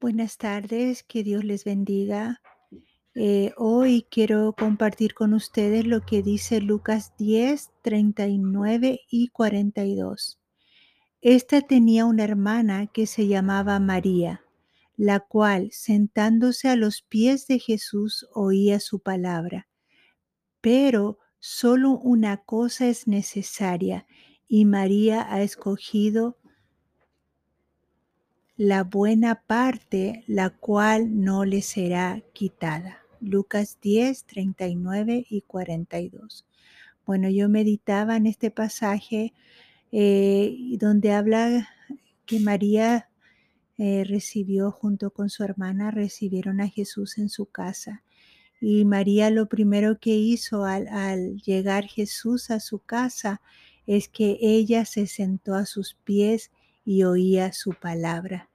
Buenas tardes, que Dios les bendiga. Eh, hoy quiero compartir con ustedes lo que dice Lucas 10, 39 y 42. Esta tenía una hermana que se llamaba María, la cual, sentándose a los pies de Jesús, oía su palabra. Pero solo una cosa es necesaria, y María ha escogido la buena parte, la cual no le será quitada. Lucas 10, 39 y 42. Bueno, yo meditaba en este pasaje eh, donde habla que María eh, recibió junto con su hermana, recibieron a Jesús en su casa. Y María lo primero que hizo al, al llegar Jesús a su casa es que ella se sentó a sus pies y oía su palabra.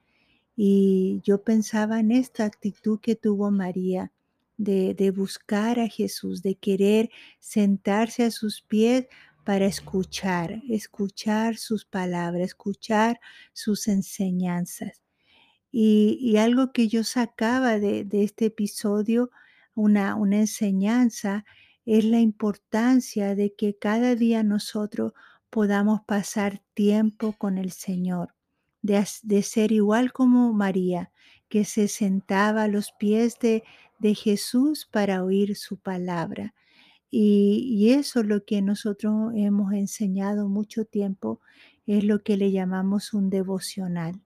Y yo pensaba en esta actitud que tuvo María de, de, buscar a Jesús, de querer sentarse a sus pies para escuchar, escuchar sus palabras, escuchar sus enseñanzas. Y, algo que yo sacaba de, de este episodio, una, una enseñanza, es la importancia de que cada día nosotros podamos pasar tiempo con el Señor de, ser igual como María, que se sentaba a los pies de, de Jesús para oír su palabra. Y, y, eso es lo que nosotros hemos enseñado mucho tiempo, es lo que le llamamos un devocional.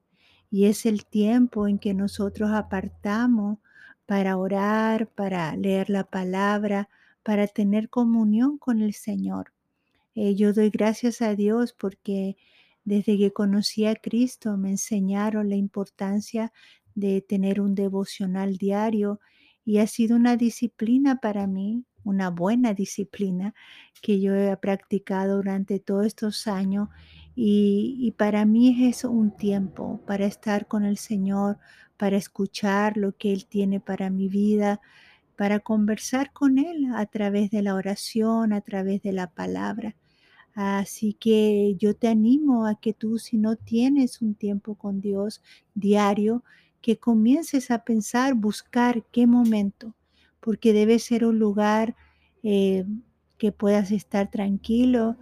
Y es el tiempo en que nosotros apartamos para orar, para leer la palabra, para tener comunión con el Señor. Eh, yo doy gracias a Dios porque desde que conocí a Cristo me enseñaron la importancia de tener un devocional diario y ha sido una disciplina para mí, una buena disciplina que yo he practicado durante todos estos años y, y para mí es un tiempo para estar con el Señor, para escuchar lo que Él tiene para mi vida, para conversar con Él a través de la oración, a través de la palabra. Así que yo te animo a que tú, si no tienes un tiempo con Dios diario, que comiences a pensar, buscar qué momento, porque debe ser un lugar eh, que puedas estar tranquilo,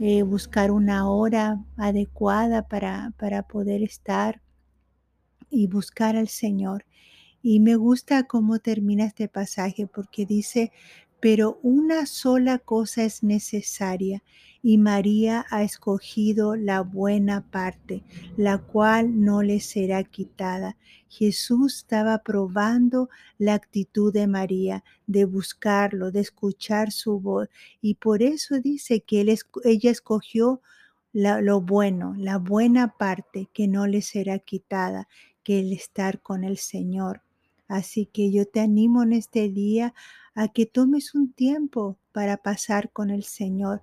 eh, buscar una hora adecuada para, para poder estar y buscar al Señor. Y me gusta cómo termina este pasaje porque dice, pero una sola cosa es necesaria y María ha escogido la buena parte, la cual no le será quitada. Jesús estaba probando la actitud de María, de buscarlo, de escuchar su voz, y por eso dice que ella escogió lo bueno, la buena parte que no le será quitada, que el estar con el Señor. Así que yo te animo en este día a que tomes un tiempo para pasar con el Señor.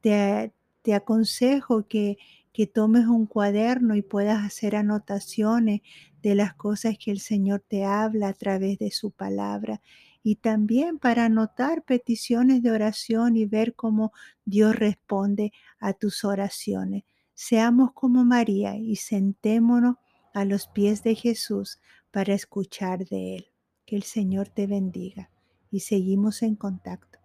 Te, aconsejo que, que tomes un cuaderno y puedas hacer anotaciones de las cosas que el Señor te habla a través de su palabra y también para anotar peticiones de oración y ver cómo Dios responde a tus oraciones. Seamos como María y sentémonos a los pies de Jesús para escuchar de Él. Que el Señor te bendiga y seguimos en contacto.